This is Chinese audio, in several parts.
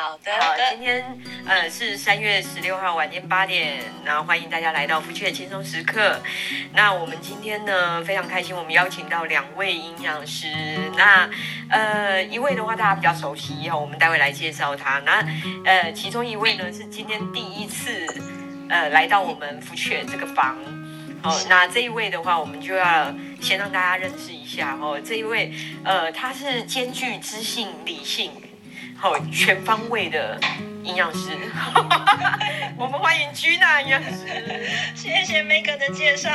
好的，好，今天呃是三月十六号晚间八点，然后欢迎大家来到福雀轻松时刻。那我们今天呢非常开心，我们邀请到两位营养师。那呃一位的话大家比较熟悉，我们待会来介绍他。那呃其中一位呢是今天第一次呃来到我们福雀这个房。哦，那这一位的话，我们就要先让大家认识一下哦。这一位呃他是兼具知性理性。好，全方位的营养师，我们欢迎 Gina 营养师。谢谢 Megan 的介绍。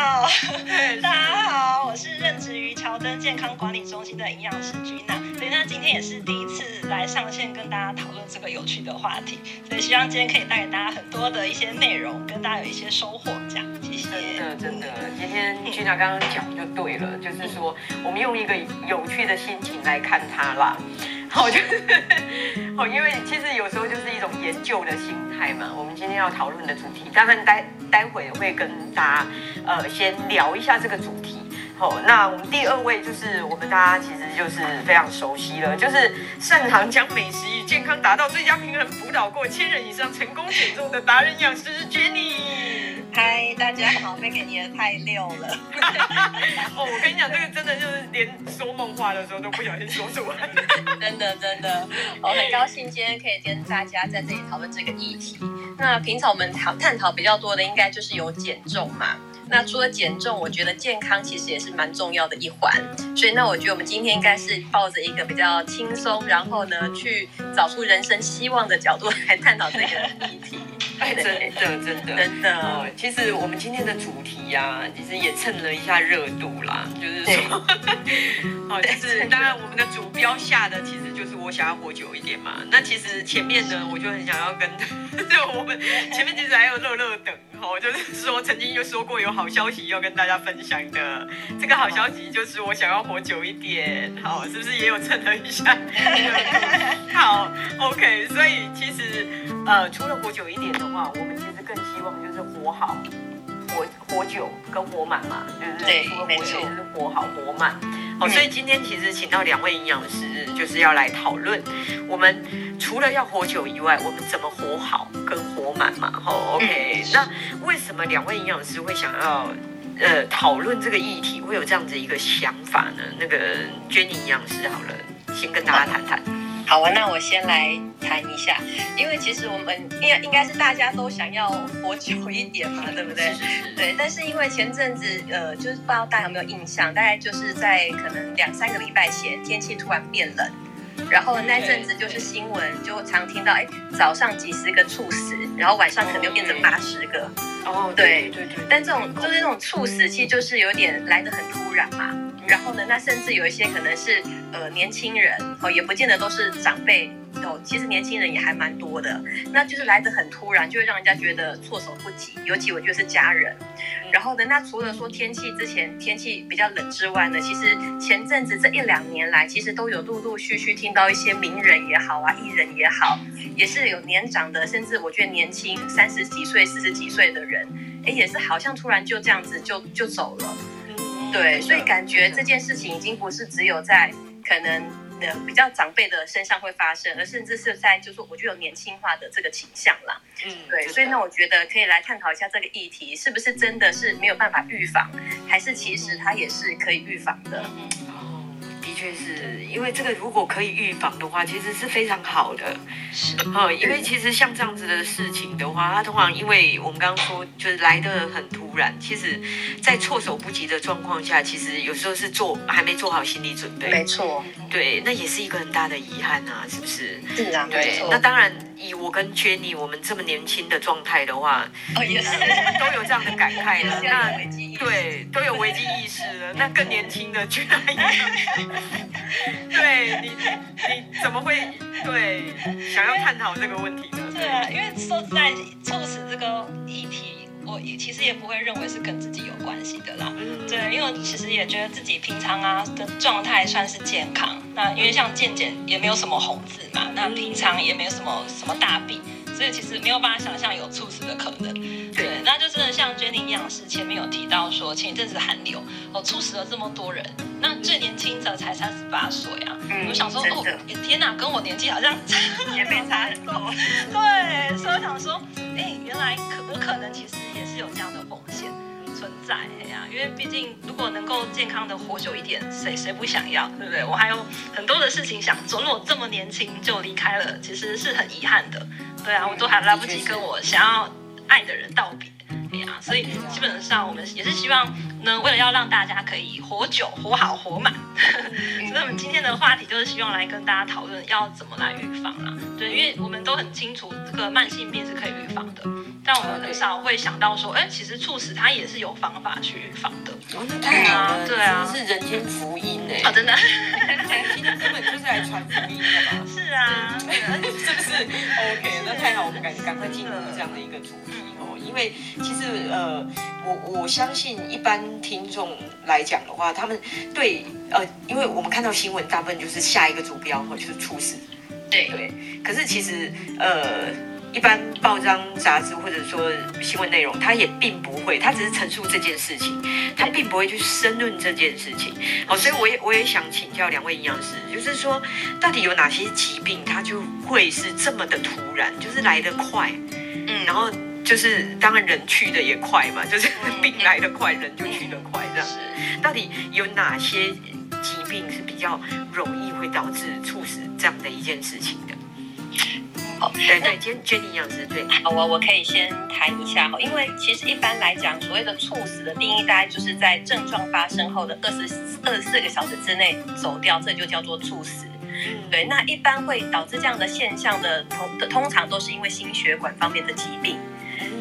大家好，我是任职于乔登健康管理中心的营养师 Gina。所以那今天也是第一次来上线跟大家讨论这个有趣的话题，所以希望今天可以带给大家很多的一些内容，跟大家有一些收获。这样，谢谢。真的真的，今天 Gina 刚刚讲就对了，就是说我们用一个有趣的心情来看它啦。好，就是好，因为其实有时候就是一种研究的心态嘛。我们今天要讨论的主题，当然待待会会跟大家呃先聊一下这个主题。好，那我们第二位就是我们大家其实就是非常熟悉了，就是擅长将美食与健康达到最佳平衡，辅导过千人以上成功减重的达人营养师 Jenny。嗨，大家好，Megan 你也太溜了。哦，我跟你讲，这个真的就是连说梦话的时候都不小心说出来。真的真的，我很高兴今天可以跟大家在这里讨论这个议题。那平常我们讨探讨比较多的，应该就是有减重嘛。那除了减重，我觉得健康其实也是蛮重要的一环。所以那我觉得我们今天应该是抱着一个比较轻松，然后呢去找出人生希望的角度来探讨这个议题。哎，真的，真的，真的。哦，其实我们今天的主题呀，啊，其实也蹭了一下热度啦，就是说，哦，就是当然我们的主标下的其实就是我想要活久一点嘛。那其实前面呢，我就很想要跟，就我们前面其实还有乐乐等，哦，就是说曾经就说过有好消息要跟大家分享的，这个好消息就是我想要活久一点，好，是不是也有蹭了一下？好，OK，所以其实呃，除了活久一点的话，我们其实更希望就是活好、活活久跟活满嘛，就是对，除了活久就是活好、活满。好，所以今天其实请到两位营养师，就是要来讨论我们除了要活久以外，我们怎么活好跟活满嘛。吼，OK，那为什么两位营养师会想要呃讨论这个议题，会有这样子一个想法呢？那个 Jenny 营养师，好了，先跟大家谈谈。好啊，那我先来谈一下，因为其实我们应该应该是大家都想要活久一点嘛，对不对？对。但是因为前阵子，呃，就是不知道大家有没有印象，大概就是在可能两三个礼拜前，天气突然变冷，然后那阵子就是新闻就常听到，哎，早上几十个猝死，然后晚上可能又变成八十个。哦，对对对。但这种就是那种猝死，其实就是有点来得很突然嘛。然后呢，那甚至有一些可能是呃年轻人哦，也不见得都是长辈哦。其实年轻人也还蛮多的，那就是来的很突然，就会让人家觉得措手不及。尤其我觉得是家人。然后呢，那除了说天气之前天气比较冷之外呢，其实前阵子这一两年来，其实都有陆陆续续听到一些名人也好啊，艺人也好，也是有年长的，甚至我觉得年轻三十几岁、四十几岁的人，哎，也是好像突然就这样子就就走了。对，所以感觉这件事情已经不是只有在可能呃比较长辈的身上会发生，而甚至是在就是我觉得有年轻化的这个倾向啦。嗯，对，所以呢，我觉得可以来探讨一下这个议题，是不是真的是没有办法预防，还是其实它也是可以预防的？的确是因为这个，如果可以预防的话，其实是非常好的。是，哦，因为其实像这样子的事情的话，它通常因为我们刚刚说，就是来的很突然，其实，在措手不及的状况下，其实有时候是做还没做好心理准备。没错，对，那也是一个很大的遗憾啊，是不是？是啊，对。那当然，以我跟 Jenny 我们这么年轻的状态的话，哦，也是，都有这样的感慨了。那对，都有危机意识了。那更年轻的 Jenny 对你，你怎么会对想要探讨这个问题呢？对啊，因为说实在，猝死这个议题，我也其实也不会认为是跟自己有关系的啦。嗯，对，因为其实也觉得自己平常啊的状态算是健康。那因为像健健也没有什么红字嘛，那平常也没有什么什么大病。所所以其实没有办法想象有猝死的可能。对，对那就真的像 Jenny 营养师前面有提到说，前一阵子寒流哦，猝死了这么多人，那最年轻者才三十八岁啊。嗯、我想说哦，天哪，跟我年纪好像也没差很多。对，所以我想说，哎，原来可我可能其实也是有这样的风险。存在呀，因为毕竟如果能够健康的活久一点，谁谁不想要，对不对？我还有很多的事情想做，如果这么年轻就离开了，其实是很遗憾的。对啊，我都还来不及跟我想要爱的人道别。所以基本上我们也是希望呢，为了要让大家可以活久、活好、活满，所以我们今天的话题就是希望来跟大家讨论要怎么来预防啊。对，因为我们都很清楚这个慢性病是可以预防的，但我们很少会想到说，哎，其实猝死它也是有方法去预防的。哦，那太好了，对啊，是人间福音哎！啊，真的，今天根本就是来传福音的嘛。是啊，是不是？OK，那太好，我们赶赶快进入这样的一个主题。因为其实呃，我我相信一般听众来讲的话，他们对呃，因为我们看到新闻，大部分就是下一个主标或就是猝死，对对。可是其实呃，一般报章杂志或者说新闻内容，它也并不会，它只是陈述这件事情，它并不会去申论这件事情。好，所以我也我也想请教两位营养师，就是说到底有哪些疾病，它就会是这么的突然，就是来得快，嗯，然后。就是当然人去的也快嘛，就是病来的快，人就去的快，这样。是，到底有哪些疾病是比较容易会导致猝死这样的一件事情的？哦，对对，Jenny 营养师对。好，我我可以先谈一下哈，因为其实一般来讲，所谓的猝死的定义，大概就是在症状发生后的二十二十四个小时之内走掉，这就叫做猝死。嗯，对，那一般会导致这样的现象的通的通常都是因为心血管方面的疾病。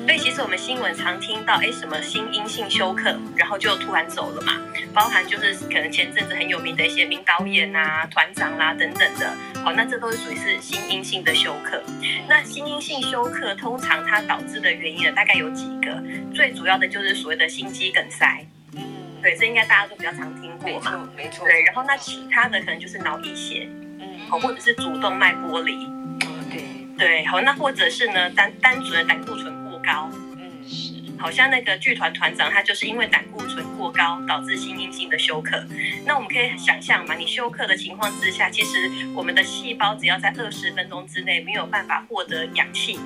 所以其实我们新闻常听到，哎，什么心因性休克，然后就突然走了嘛。包含就是可能前阵子很有名的一些名导演啊、团长啦、啊、等等的，好，那这都是属于是心因性的休克。那心因性休克通常它导致的原因呢，大概有几个，最主要的就是所谓的心肌梗塞。嗯，对，这应该大家都比较常听过嘛。没错，没错。对，然后那其他的可能就是脑溢血，嗯，好，或者是主动脉剥离。嗯，对。对，好，那或者是呢单单纯的胆固醇。高，嗯，是，好像那个剧团团长，他就是因为胆固醇过高导致心因性的休克。那我们可以想象嘛，你休克的情况之下，其实我们的细胞只要在二十分钟之内没有办法获得氧气，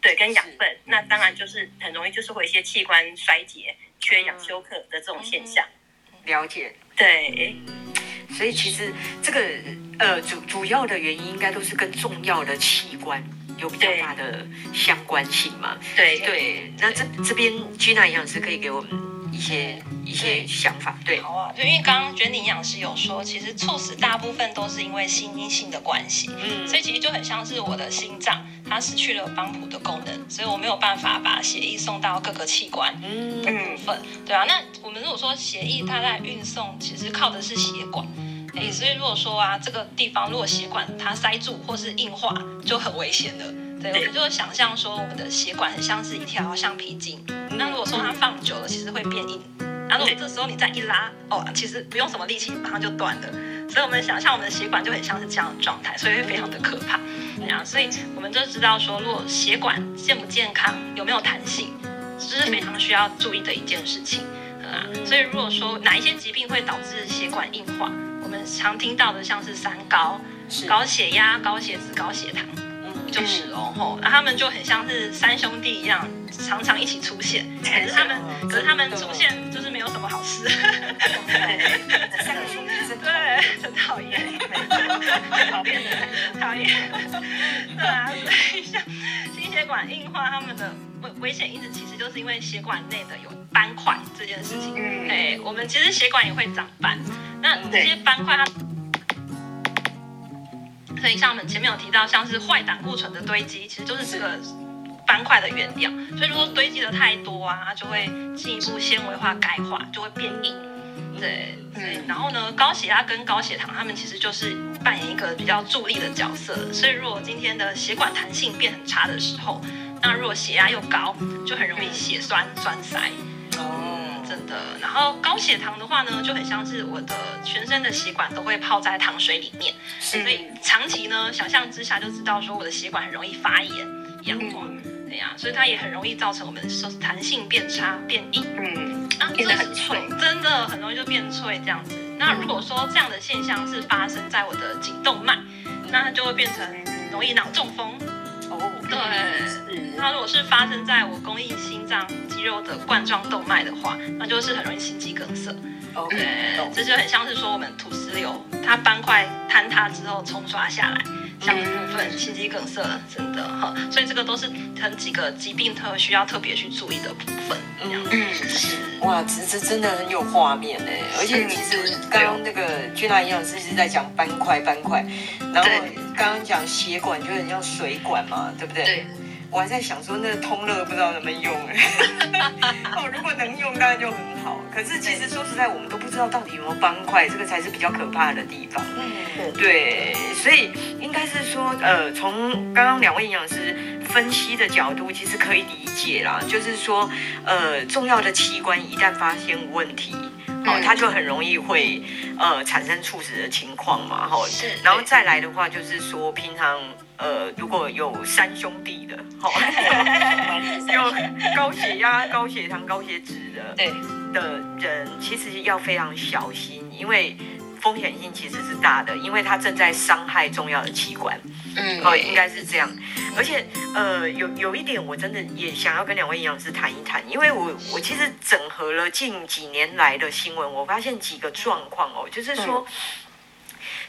对，跟养分，那当然就是很容易就是会一些器官衰竭、缺氧休克的这种现象。了解，对，所以其实这个呃主主要的原因应该都是跟重要的器官。有比较大的相关性嘛？对对，那这这边 Gina 营养师可以给我们一些一些想法。对，好啊，就因为刚刚 Jenny 营养师有说，其实猝死大部分都是因为心因性的关系，嗯，所以其实就很像是我的心脏，它失去了帮浦的功能，所以我没有办法把血液送到各个器官的部分，对啊，那我们如果说血液它在运送，其实靠的是血管。哎，所以如果说啊，这个地方如果血管它塞住或是硬化，就很危险的。对，我们就想象说，我们的血管很像是一条橡皮筋。那如果说它放久了，其实会变硬。然后如果这时候你再一拉，哦，其实不用什么力气，马上就断了。所以我们想象我们的血管就很像是这样的状态，所以会非常的可怕。对啊，所以我们就知道说，如果血管健不健康，有没有弹性，这是非常需要注意的一件事情。啊，所以如果说哪一些疾病会导致血管硬化？我们常听到的像是三高，高血压、高血脂、高血糖，嗯，就是。哦吼，那他们就很像是三兄弟一样，常常一起出现。可是他们，可是他们出现就是没有什么好事。对，三个兄弟真对，很讨厌，讨厌。的，讨厌。对啊，所以像心血管硬化，他们的危危险因子其实就是因为血管内的有斑块这件事情。嗯，哎，我们其实血管也会长斑。那这些斑块它，所以像我们前面有提到，像是坏胆固醇的堆积，其实就是这个斑块的原料。所以如果堆积的太多啊，它就会进一步纤维化、钙化，就会变硬。对对。然后呢，高血压跟高血糖，他们其实就是扮演一个比较助力的角色。所以如果今天的血管弹性变很差的时候，那如果血压又高，就很容易血栓栓塞。哦真的，然后高血糖的话呢，就很像是我的全身的血管都会泡在糖水里面，所以长期呢，想象之下就知道说我的血管很容易发炎，氧化，所以它也很容易造成我们说弹性变差、变硬，嗯，啊，变得很脆，真的很容易就变脆这样子。那如果说这样的现象是发生在我的颈动脉，那它就会变成容易脑中风。哦，对，那如果是发生在我供应心脏肌肉的冠状动脉的话，那就是很容易心肌梗塞。OK，这就很像是说我们土石流，它斑块坍塌之后冲刷下来，像一部分心肌梗塞，真的哈，这个都是很几个疾病特需要特别去注意的部分。嗯，是哇，这这真的很有画面哎，而且其实刚刚那个君娜营养师是在讲斑块斑块，然后刚刚讲血管就很像水管嘛，对不对？对。我还在想说，那通乐不知道能不能用 哦，如果能用，当然就很好。可是其实说实在，我们都不知道到底有没有斑块，这个才是比较可怕的地方。嗯对，所以应该是说，呃，从刚刚两位营养师分析的角度，其实可以理解啦。就是说，呃，重要的器官一旦发现问题，哦，它就很容易会呃产生猝死的情况嘛。哈，是。然后再来的话，就是说平常。呃，如果有三兄弟的，哈，有高血压、高血糖、高血脂的，对的人，其实要非常小心，因为风险性其实是大的，因为它正在伤害重要的器官。嗯，哦，应该是这样。而且，呃，有有一点，我真的也想要跟两位营养师谈一谈，因为我我其实整合了近几年来的新闻，我发现几个状况哦，就是说。嗯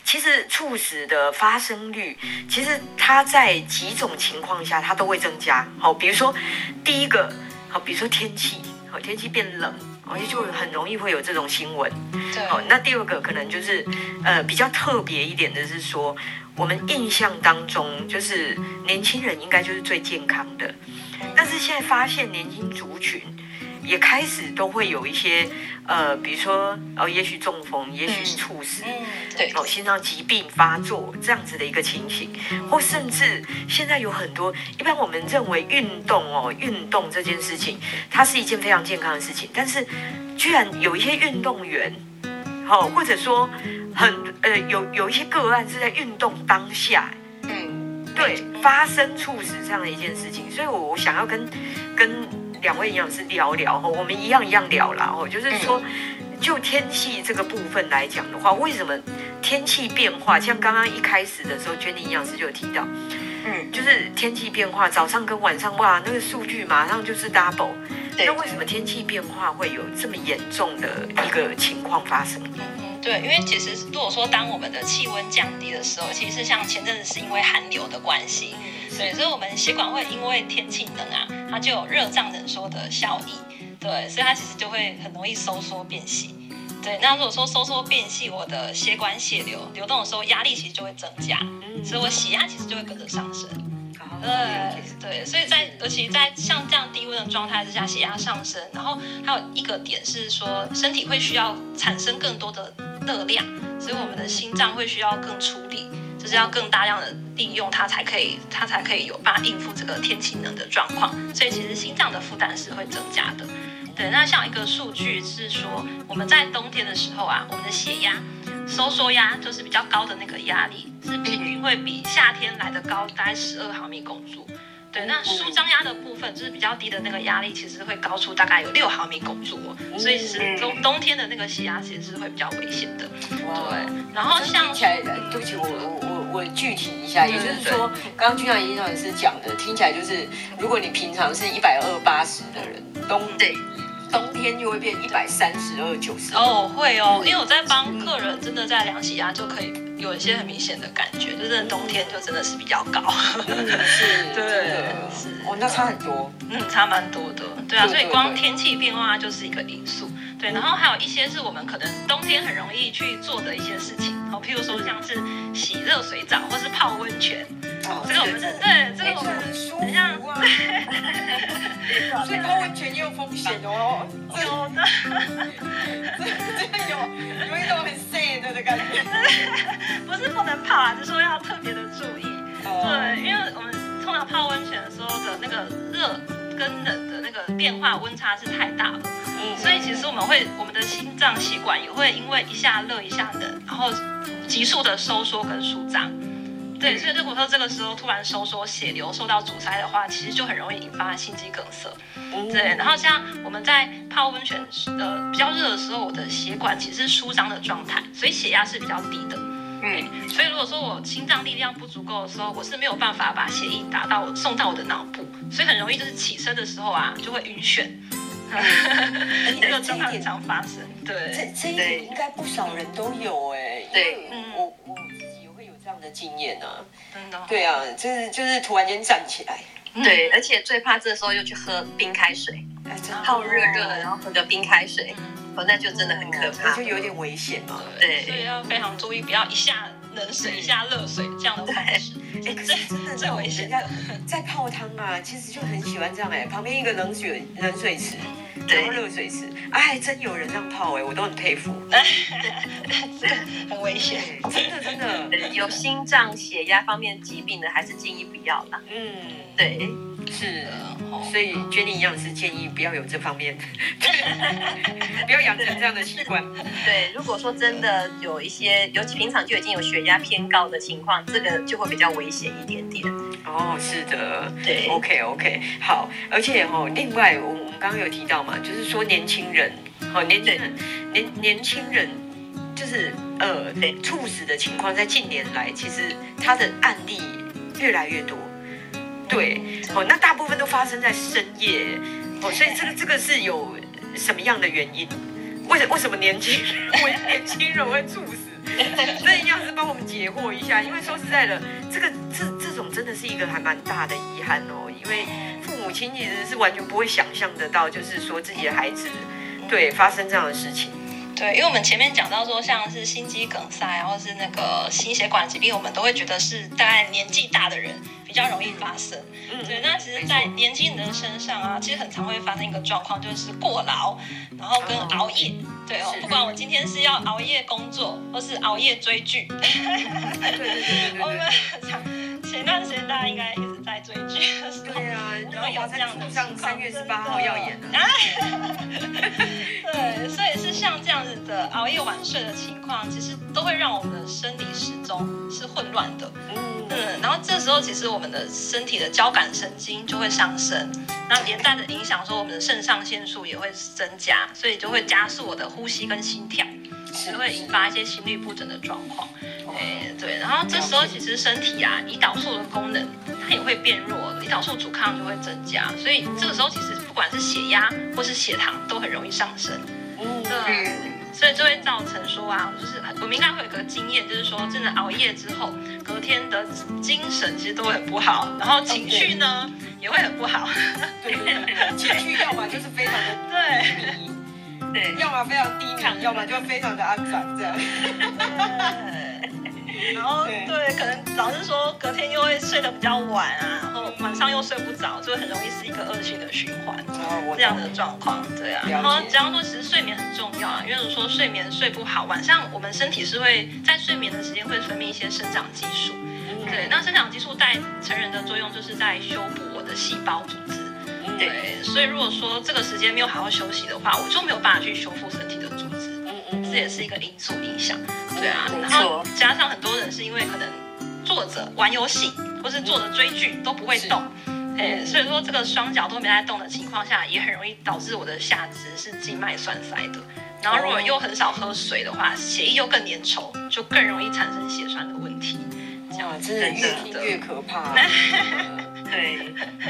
其实猝死的发生率，其实它在几种情况下它都会增加。好，比如说第一个，好，比如说天气，好，天气变冷，而且就很容易会有这种新闻。对。好，那第二个可能就是，呃，比较特别一点的是说，我们印象当中就是年轻人应该就是最健康的，但是现在发现年轻族群。也开始都会有一些，呃，比如说，哦，也许中风，也许猝死，嗯，对，哦，心脏疾病发作这样子的一个情形，或甚至现在有很多，一般我们认为运动哦，运动这件事情，它是一件非常健康的事情，但是居然有一些运动员，好，或者说很，呃，有有一些个案是在运动当下，嗯，对，发生猝死这样的一件事情，所以我我想要跟跟。两位营养师聊聊哈，我们一样一样聊啦哦，就是说，就天气这个部分来讲的话，为什么天气变化？像刚刚一开始的时候，Jenny 营养师就有提到，嗯，就是天气变化，早上跟晚上哇，那个数据马上就是 double。那为什么天气变化会有这么严重的一个情况发生？嗯，对，因为其实如果说当我们的气温降低的时候，其实像前阵子是因为寒流的关系。对，所以我们血管会因为天气冷啊，它就有热胀冷缩的效益。对，所以它其实就会很容易收缩变细。对，那如果说收缩变细，我的血管血流流动的时候，压力其实就会增加，所以我血压其实就会跟着上升。对对，所以在尤其在像这样低温的状态之下，血压上升，然后还有一个点是说，身体会需要产生更多的热量，所以我们的心脏会需要更出力。就是要更大量的利用它，才可以，它才可以有办法应付这个天气冷的状况。所以其实心脏的负担是会增加的。对，那像一个数据是说，我们在冬天的时候啊，我们的血压收缩压就是比较高的那个压力，是平均会比夏天来的高，大概十二毫米汞柱。对，那舒张压的部分就是比较低的那个压力，其实会高出大概有六毫米汞柱哦。所以是冬冬天的那个血压其实是会比较危险的。对，然后像听起来，对不起，我我我我具体一下，也就是说，刚刚君娜营养师讲的，听起来就是，如果你平常是一百二八十的人，冬对冬天就会变一百三十二九十。哦，会哦，因为我在帮客人真的在量血压就可以。有一些很明显的感觉，就是冬天就真的是比较高，嗯、是，对，是，哦，那差很多，嗯，差蛮多的，对啊，所以光天气变化就是一个因素，对，然后还有一些是我们可能冬天很容易去做的一些事情，哦，譬如说像是洗热水澡或是泡温泉，哦，这个我们是，对，这个我们很舒服啊，所以泡温泉也有风险哦，有的，这这有有一种很 sad 的感觉。不是不能泡啊，就是说要特别的注意。对，因为我们通常泡温泉的时候的那个热跟冷的那个变化温差是太大了，嗯，所以其实我们会我们的心脏血管也会因为一下热一下冷，然后急速的收缩跟舒张。对，所以如果说这个时候突然收缩血流受到阻塞的话，其实就很容易引发心肌梗塞。嗯、对，然后像我们在泡温泉呃比较热的时候，我的血管其实是舒张的状态，所以血压是比较低的。嗯，所以如果说我心脏力量不足够的时候，我是没有办法把血液打到送到我的脑部，所以很容易就是起身的时候啊就会晕眩。这个经常常发生。对，这这一点应该不少人都有哎。对，嗯，我我的经验呢。真的。对啊，就是就是突然间站起来。对，而且最怕这时候又去喝冰开水，泡热热的，然后喝个冰开水。哦，那就真的很可怕，就有点危险嘛。对，所以要非常注意，不要一下冷水一下热水这样的方式。哎，这真的最危险。在泡汤啊，其实就很喜欢这样哎，旁边一个冷水冷水池，然后热水池，哎，真有人这样泡哎，我都很佩服。很危险，真的真的。有心脏血压方面疾病的，还是建议不要啦。嗯，对。是，所以 Jenny 营养师建议不要有这方面，不要养成这样的习惯。对，如果说真的有一些，尤其平常就已经有血压偏高的情况，这个就会比较危险一点点。哦，是的，对，OK OK，好，而且哦，另外我我们刚刚有提到嘛，就是说年轻人，哦，年轻人，年年轻人，就是呃，对，猝死的情况在近年来其实他的案例越来越多。对，哦，那大部分都发生在深夜，哦，所以这个这个是有什么样的原因？为什为什么年轻人为年轻人会猝死？那一样是帮我们解惑一下，因为说实在的，这个这这种真的是一个还蛮大的遗憾哦，因为父母亲其实是完全不会想象得到，就是说自己的孩子对发生这样的事情。对，因为我们前面讲到说，像是心肌梗塞或是那个心血管疾病，我们都会觉得是大概年纪大的人比较容易发生。嗯，对。那其实，在年轻人身上啊，其实很常会发生一个状况，就是过劳，然后跟熬夜。对哦，不管我今天是要熬夜工作，或是熬夜追剧。对对对。我们很常前段时间大家应该在追剧的时候，对啊，然后有这样的上三月十八号要演啊。对，所以是像这样子的熬夜晚睡的情况，其实都会让我们的生理时钟是混乱的。嗯嗯，然后这时候其实我们的身体的交感神经就会上升，那连带的影响说我们的肾上腺素也会增加，所以就会加速我的呼吸跟心跳，就会引发一些心律不整的状况。哎，对，然后这时候其实身体啊，胰岛素的功能它也会变弱，胰岛素阻抗就会增加，所以这个时候其实不管是血压或是血糖都很容易上升。嗯，对，所以就会造成说啊，就是我们应该会有个经验，就是说真的熬夜之后，隔天的精神其实都会很不好，然后情绪呢也会很不好。对，情绪要么就是非常的 对，对，要么非常低迷，要么就非常的安详这样。然后对，可能老是说隔天又会睡得比较晚啊，然后晚上又睡不着，就很容易是一个恶性的循环，这样的状况，对啊。然后只要说其实睡眠很重要啊，因为如果说睡眠睡不好，晚上我们身体是会在睡眠的时间会分泌一些生长激素，对，那生长激素在成人的作用就是在修补我的细胞组织，对，所以如果说这个时间没有好好休息的话，我就没有办法去修复身体的组织。嗯嗯这也是一个因素影响，对啊，然后加上很多人是因为可能坐着玩游戏或是坐着追剧都不会动，哎，所以说这个双脚都没在动的情况下，也很容易导致我的下肢是静脉栓塞的。然后如果又很少喝水的话，血液又更粘稠，就更容易产生血栓的问题。这样真的越听越可怕。对，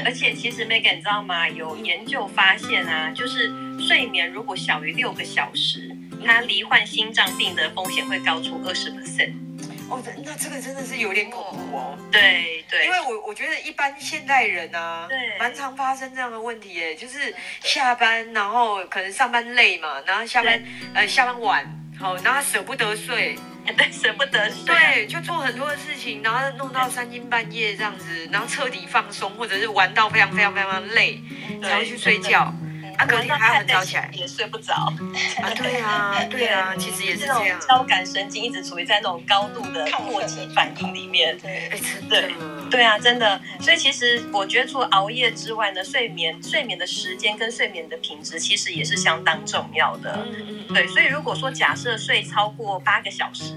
而且其实 Megan 你知道吗？有研究发现啊，就是睡眠如果小于六个小时。他罹患心脏病的风险会高出二十 percent。哦，那这个真的是有点恐怖哦。对对，因为我我觉得一般现代人啊，对，蛮常发生这样的问题耶，就是下班然后可能上班累嘛，然后下班呃下班晚，好，然后舍不得睡，对，舍不得睡，对，就做很多的事情，然后弄到三更半夜这样子，然后彻底放松，或者是玩到非常非常非常累，才会去睡觉。啊，隔天还很早起来，也睡不着 啊。对啊，对啊，其实也是这样。交感神经一直处于在那种高度的过激反应里面。对，对，对啊，真的。所以其实我觉得，除了熬夜之外呢，睡眠、睡眠的时间跟睡眠的品质，其实也是相当重要的。对，所以如果说假设睡超过八个小时，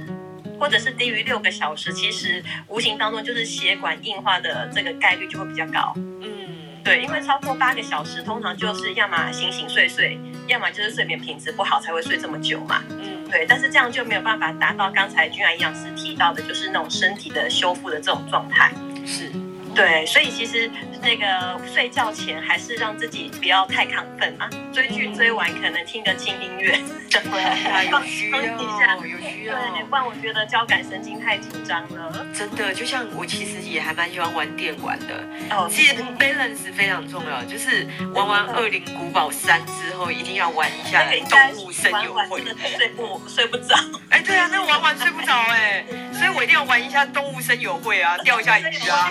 或者是低于六个小时，其实无形当中就是血管硬化的这个概率就会比较高。嗯，对，因为超过八个小时，通常就是要么醒醒睡睡，要么就是睡眠品质不好才会睡这么久嘛。嗯，对，但是这样就没有办法达到刚才君安营养师提到的，就是那种身体的修复的这种状态。是。对，所以其实那个睡觉前还是让自己不要太亢奋啊。追剧追完可能听个轻音乐，对啊，有需要，有需要。对，不然我觉得交感神经太紧张了。真的，就像我其实也还蛮喜欢玩电玩的。哦，其实 balance 非常重要，就是玩完《恶灵古堡三》之后，一定要玩一下《动物森友会》。睡不睡不着？哎，对啊，那玩完睡不着哎，所以我一定要玩一下《动物森友会》啊，钓一下鱼啊。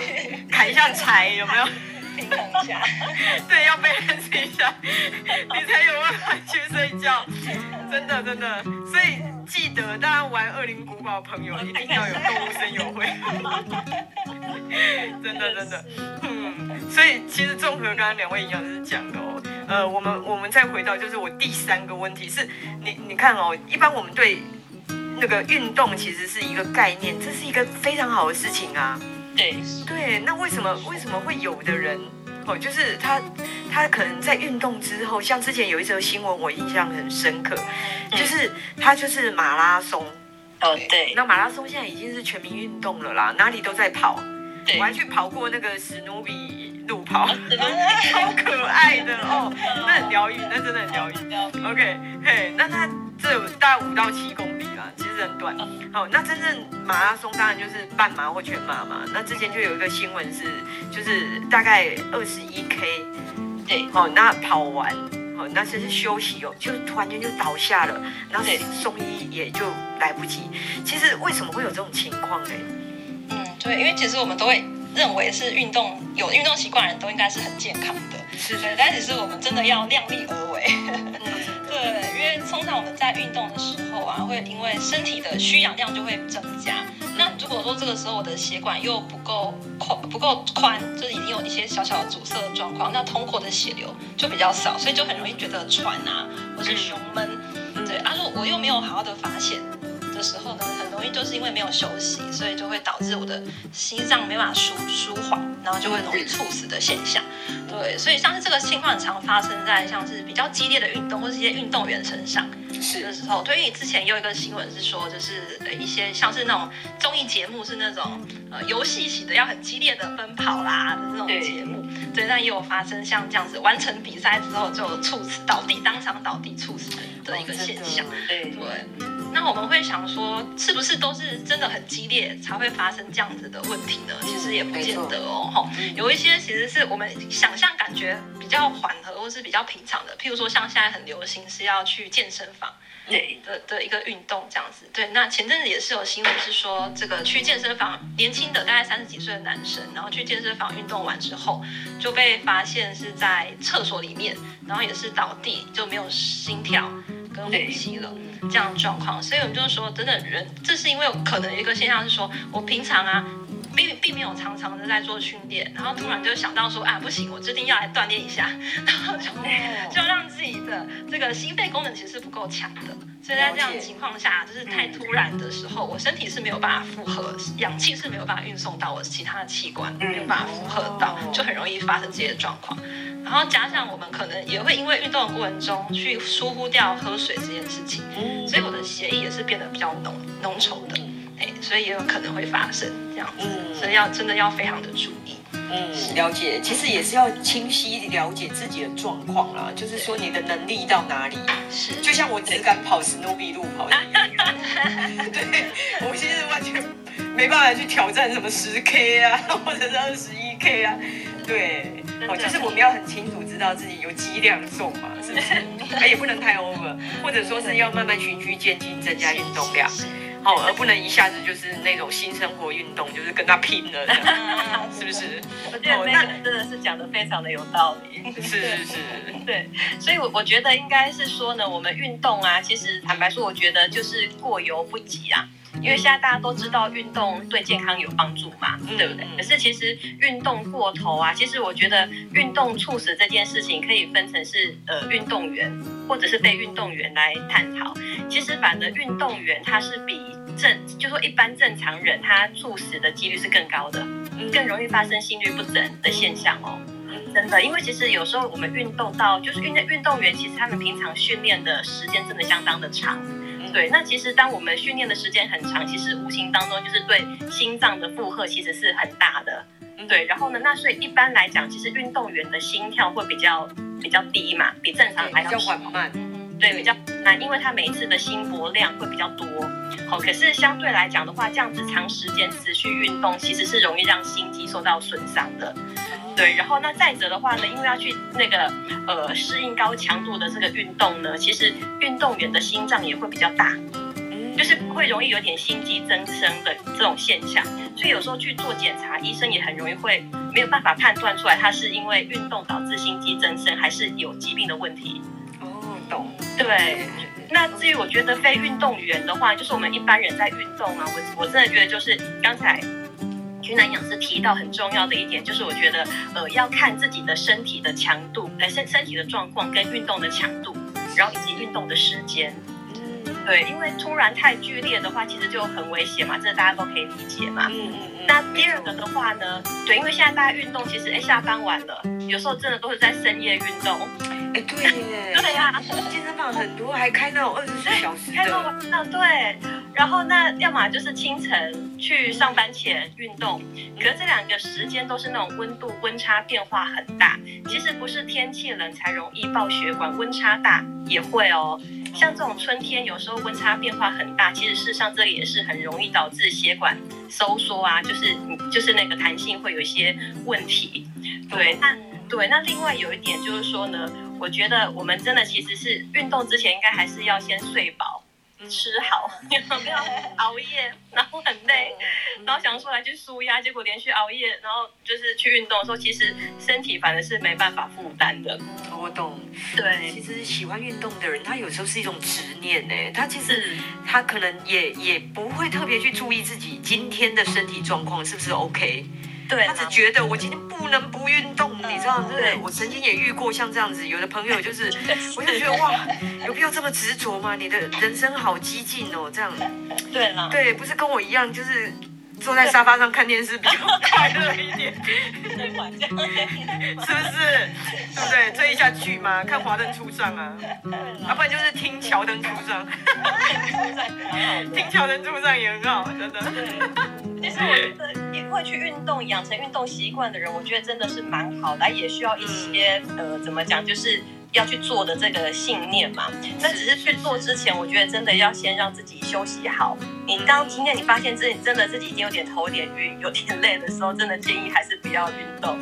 砍一下柴有没有？平衡一下，对，要被认识一下，你才有办法去睡觉。真的真的，所以记得大家玩恶灵古堡的朋友一定要有动物森友会。真的真的，嗯，所以其实综合刚刚两位营养师讲的哦，呃，我们我们再回到就是我第三个问题是，你你看哦，一般我们对那个运动其实是一个概念，这是一个非常好的事情啊。对对，那为什么为什么会有的人哦，就是他他可能在运动之后，像之前有一则新闻，我印象很深刻，就是他就是马拉松哦，对，那马拉松现在已经是全民运动了啦，哪里都在跑，我还去跑过那个史努比路跑，超可爱的哦，那很疗愈，那真的很疗愈。OK，嘿，那他这有大概五到七公里。其实很短，好，那真正马拉松当然就是半马或全马嘛。那之前就有一个新闻是，就是大概二十一 K，对，好，那跑完，好，那只是休息哦，就突然间就倒下了，然后送医也就来不及。其实为什么会有这种情况呢？嗯，对，因为其实我们都会认为是运动有运动习惯的人都应该是很健康的，是的，但其实我们真的要量力而为。对，因为通常我们在运动的时候啊，会因为身体的需氧量就会增加。那如果说这个时候我的血管又不够宽，不够宽，就是已经有一些小小的阻塞的状况，那通过的血流就比较少，所以就很容易觉得喘啊，或是胸闷。对，啊，如果我又没有好好的发现的时候呢，很容易就是因为没有休息，所以就会导致我的心脏没办法舒舒缓，然后就会容易猝死的现象。对，所以像是这个情况很常发生在像是比较激烈的运动或是一些运动员身上是的时候。对，因为之前有一个新闻是说，就是呃一些像是那种综艺节目是那种呃游戏型的，要很激烈的奔跑啦的那种节目。对，但也有发生像这样子完成比赛之后就猝死倒地，当场倒地猝死的一个现象。对对。那我们会想说，是不是都是真的很激烈才会发生这样子的问题呢？其实也不见得哦。哈，有一些其实是我们想象感觉比较缓和或是比较平常的，譬如说像现在很流行是要去健身房，对的的一个运动这样子。对，那前阵子也是有新闻是说，这个去健身房年轻的大概三十几岁的男生，然后去健身房运动完之后就被发现是在厕所里面，然后也是倒地就没有心跳跟呼吸了。这样状况，所以我们就是说，真的人，这是因为可能一个现象是说，我平常啊，并并没有常常的在做训练，然后突然就想到说，啊，不行，我最近要来锻炼一下，然后就就让自己的这个心肺功能其实是不够强的，所以在这样的情况下，就是太突然的时候，我身体是没有办法负荷，氧气是没有办法运送到我其他的器官，没有办法负荷到，就很容易发生这些状况。然后加上我们可能也会因为运动的过程中去疏忽掉喝水这件事情，所以我的血液也是变得比较浓浓稠的，哎，所以也有可能会发生这样子，所以要真的要非常的注意。嗯，了解，其实也是要清晰了解自己的状况啦，就是说你的能力到哪里。是，就像我只敢跑史努比路跑一样，对，我其实完全没办法去挑战什么十 K 啊，或者是二十一 K 啊，对。哦，就是我们要很清楚知道自己有几两重嘛，是不是？哎，也不能太 over，或者说是要慢慢循序渐进增加运动量，好，而不能一下子就是那种新生活运动，就是跟他拼了，是不是？我觉得那个真的是讲的非常的有道理，是是是，对，所以我我觉得应该是说呢，我们运动啊，其实坦白说，我觉得就是过犹不及啊。因为现在大家都知道运动对健康有帮助嘛，对不对？可是其实运动过头啊，其实我觉得运动促使这件事情可以分成是呃运动员或者是被运动员来探讨。其实反而运动员他是比正，就说一般正常人他猝死的几率是更高的，更容易发生心律不整的现象哦。真的，因为其实有时候我们运动到，就是运运动员，其实他们平常训练的时间真的相当的长。对，那其实当我们训练的时间很长，其实无形当中就是对心脏的负荷其实是很大的。对，然后呢，那所以一般来讲，其实运动员的心跳会比较比较低嘛，比正常还要缓慢。对，比较难，因为他每一次的心搏量会比较多。好，可是相对来讲的话，这样子长时间持续运动，其实是容易让心肌受到损伤的。对，然后那再者的话呢，因为要去那个呃适应高强度的这个运动呢，其实运动员的心脏也会比较大，就是会容易有点心肌增生的这种现象，所以有时候去做检查，医生也很容易会没有办法判断出来，他是因为运动导致心肌增生，还是有疾病的问题。对，那至于我觉得非运动员的话，就是我们一般人在运动啊，我我真的觉得就是刚才。云南营养师提到很重要的一点，就是我觉得，呃，要看自己的身体的强度，呃身身体的状况跟运动的强度，然后以及运动的时间。嗯，对，因为突然太剧烈的话，其实就很危险嘛，这个大家都可以理解嘛。嗯嗯嗯。那第二个的话呢，对，因为现在大家运动，其实哎下班晚了，有时候真的都是在深夜运动。哎，对耶。对呀、啊，健身房很多还开那种二十四小时的。开到晚上，对。然后那要么就是清晨去上班前运动，可是这两个时间都是那种温度温差变化很大。其实不是天气冷才容易爆血管，温差大也会哦。像这种春天有时候温差变化很大，其实事实上这也是很容易导致血管收缩啊，就是就是那个弹性会有一些问题。对，那对那另外有一点就是说呢，我觉得我们真的其实是运动之前应该还是要先睡饱。吃好，有没有？熬夜，然后很累，然后想出来去舒压，结果连续熬夜，然后就是去运动的时候，其实身体反而是没办法负担的。我懂，对，其实喜欢运动的人，他有时候是一种执念呢，他其实他可能也也不会特别去注意自己今天的身体状况是不是 OK。对，他只觉得我今天不能不运动，你知道吗？对，我曾经也遇过像这样子，有的朋友就是，我就觉得哇，有必要这么执着吗？你的人生好激进哦，这样。对了，对，不是跟我一样，就是坐在沙发上看电视比较快乐一点，是不是？对不对？追一下剧嘛，看《华灯初上》啊，啊，不然就是听《乔灯初上》，听《乔灯初上》也很好，真的。其实我觉得，会去运动、养成运动习惯的人，我觉得真的是蛮好的，也需要一些呃，怎么讲，就是要去做的这个信念嘛。那只是去做之前，我觉得真的要先让自己休息好。你当今天你发现自己真的自己已经有点头有点晕、有点累的时候，真的建议还是不要运动。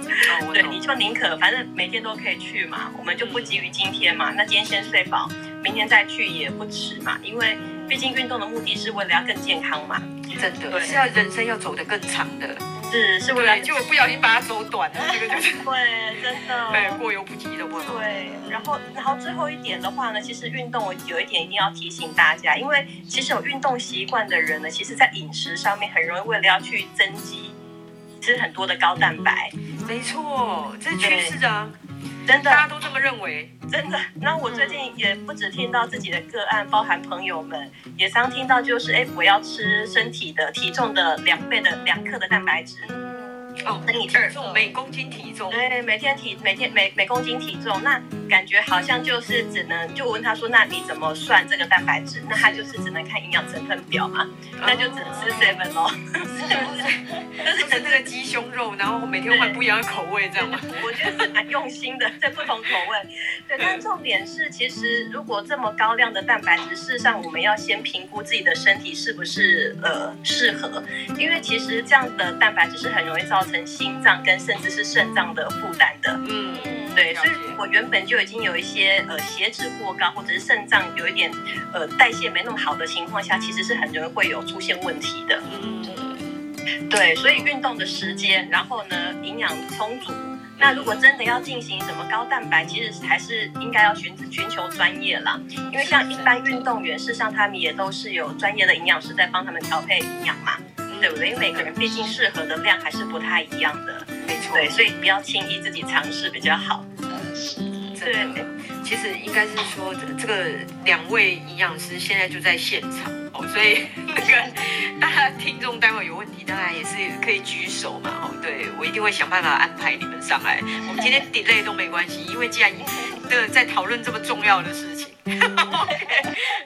对，你就宁可反正每天都可以去嘛，我们就不急于今天嘛。那今天先睡饱，明天再去也不迟嘛，因为。毕竟运动的目的是为了要更健康嘛，真的，是要人生要走得更长的，是是为了，就不小心把它走短了，这个就是。对，真的，对，过犹不及的话，对，然后然后最后一点的话呢，其实运动我有一点一定要提醒大家，因为其实有运动习惯的人呢，其实在饮食上面很容易为了要去增肌，吃很多的高蛋白，没错，这是趋势啊。真的，大家都这么认为，真的。那我最近也不止听到自己的个案，包含朋友们也常听到，就是哎，我要吃身体的体重的两倍的两克的蛋白质。哦，你体重，每公斤体重。对，每天体每天每每公斤体重，那感觉好像就是只能就问他说，那你怎么算这个蛋白质？那他就是只能看营养成分表嘛，那就只能吃 seven 喽。就是那个鸡胸肉，然后每天换不一样的口味，这样吗？我觉得是蛮用心的，在不同口味。对，但重点是，其实如果这么高量的蛋白质，事实上我们要先评估自己的身体是不是呃适合，因为其实这样的蛋白质是很容易造成心脏跟甚至是肾脏的负担的。嗯，对，所以我原本就已经有一些呃血脂过高，或者是肾脏有一点呃代谢没那么好的情况下，其实是很容易会有出现问题的。嗯，对，所以运动的时间，然后呢营养充足。那如果真的要进行什么高蛋白，其实还是应该要寻寻求专业啦，因为像一般运动员，事实上他们也都是有专业的营养师在帮他们调配营养嘛。对不对？因为每个人毕竟适合的量还是不太一样的，没错。对，所以不要轻易自己尝试比较好。是，对。其实应该是说，这个两位营养师现在就在现场哦，所以那个大家听众待会有问题，当然也是可以举手嘛。哦，对，我一定会想办法安排你们上来。我们今天 delay 都没关系，因为既然 这个在讨论这么重要的事情。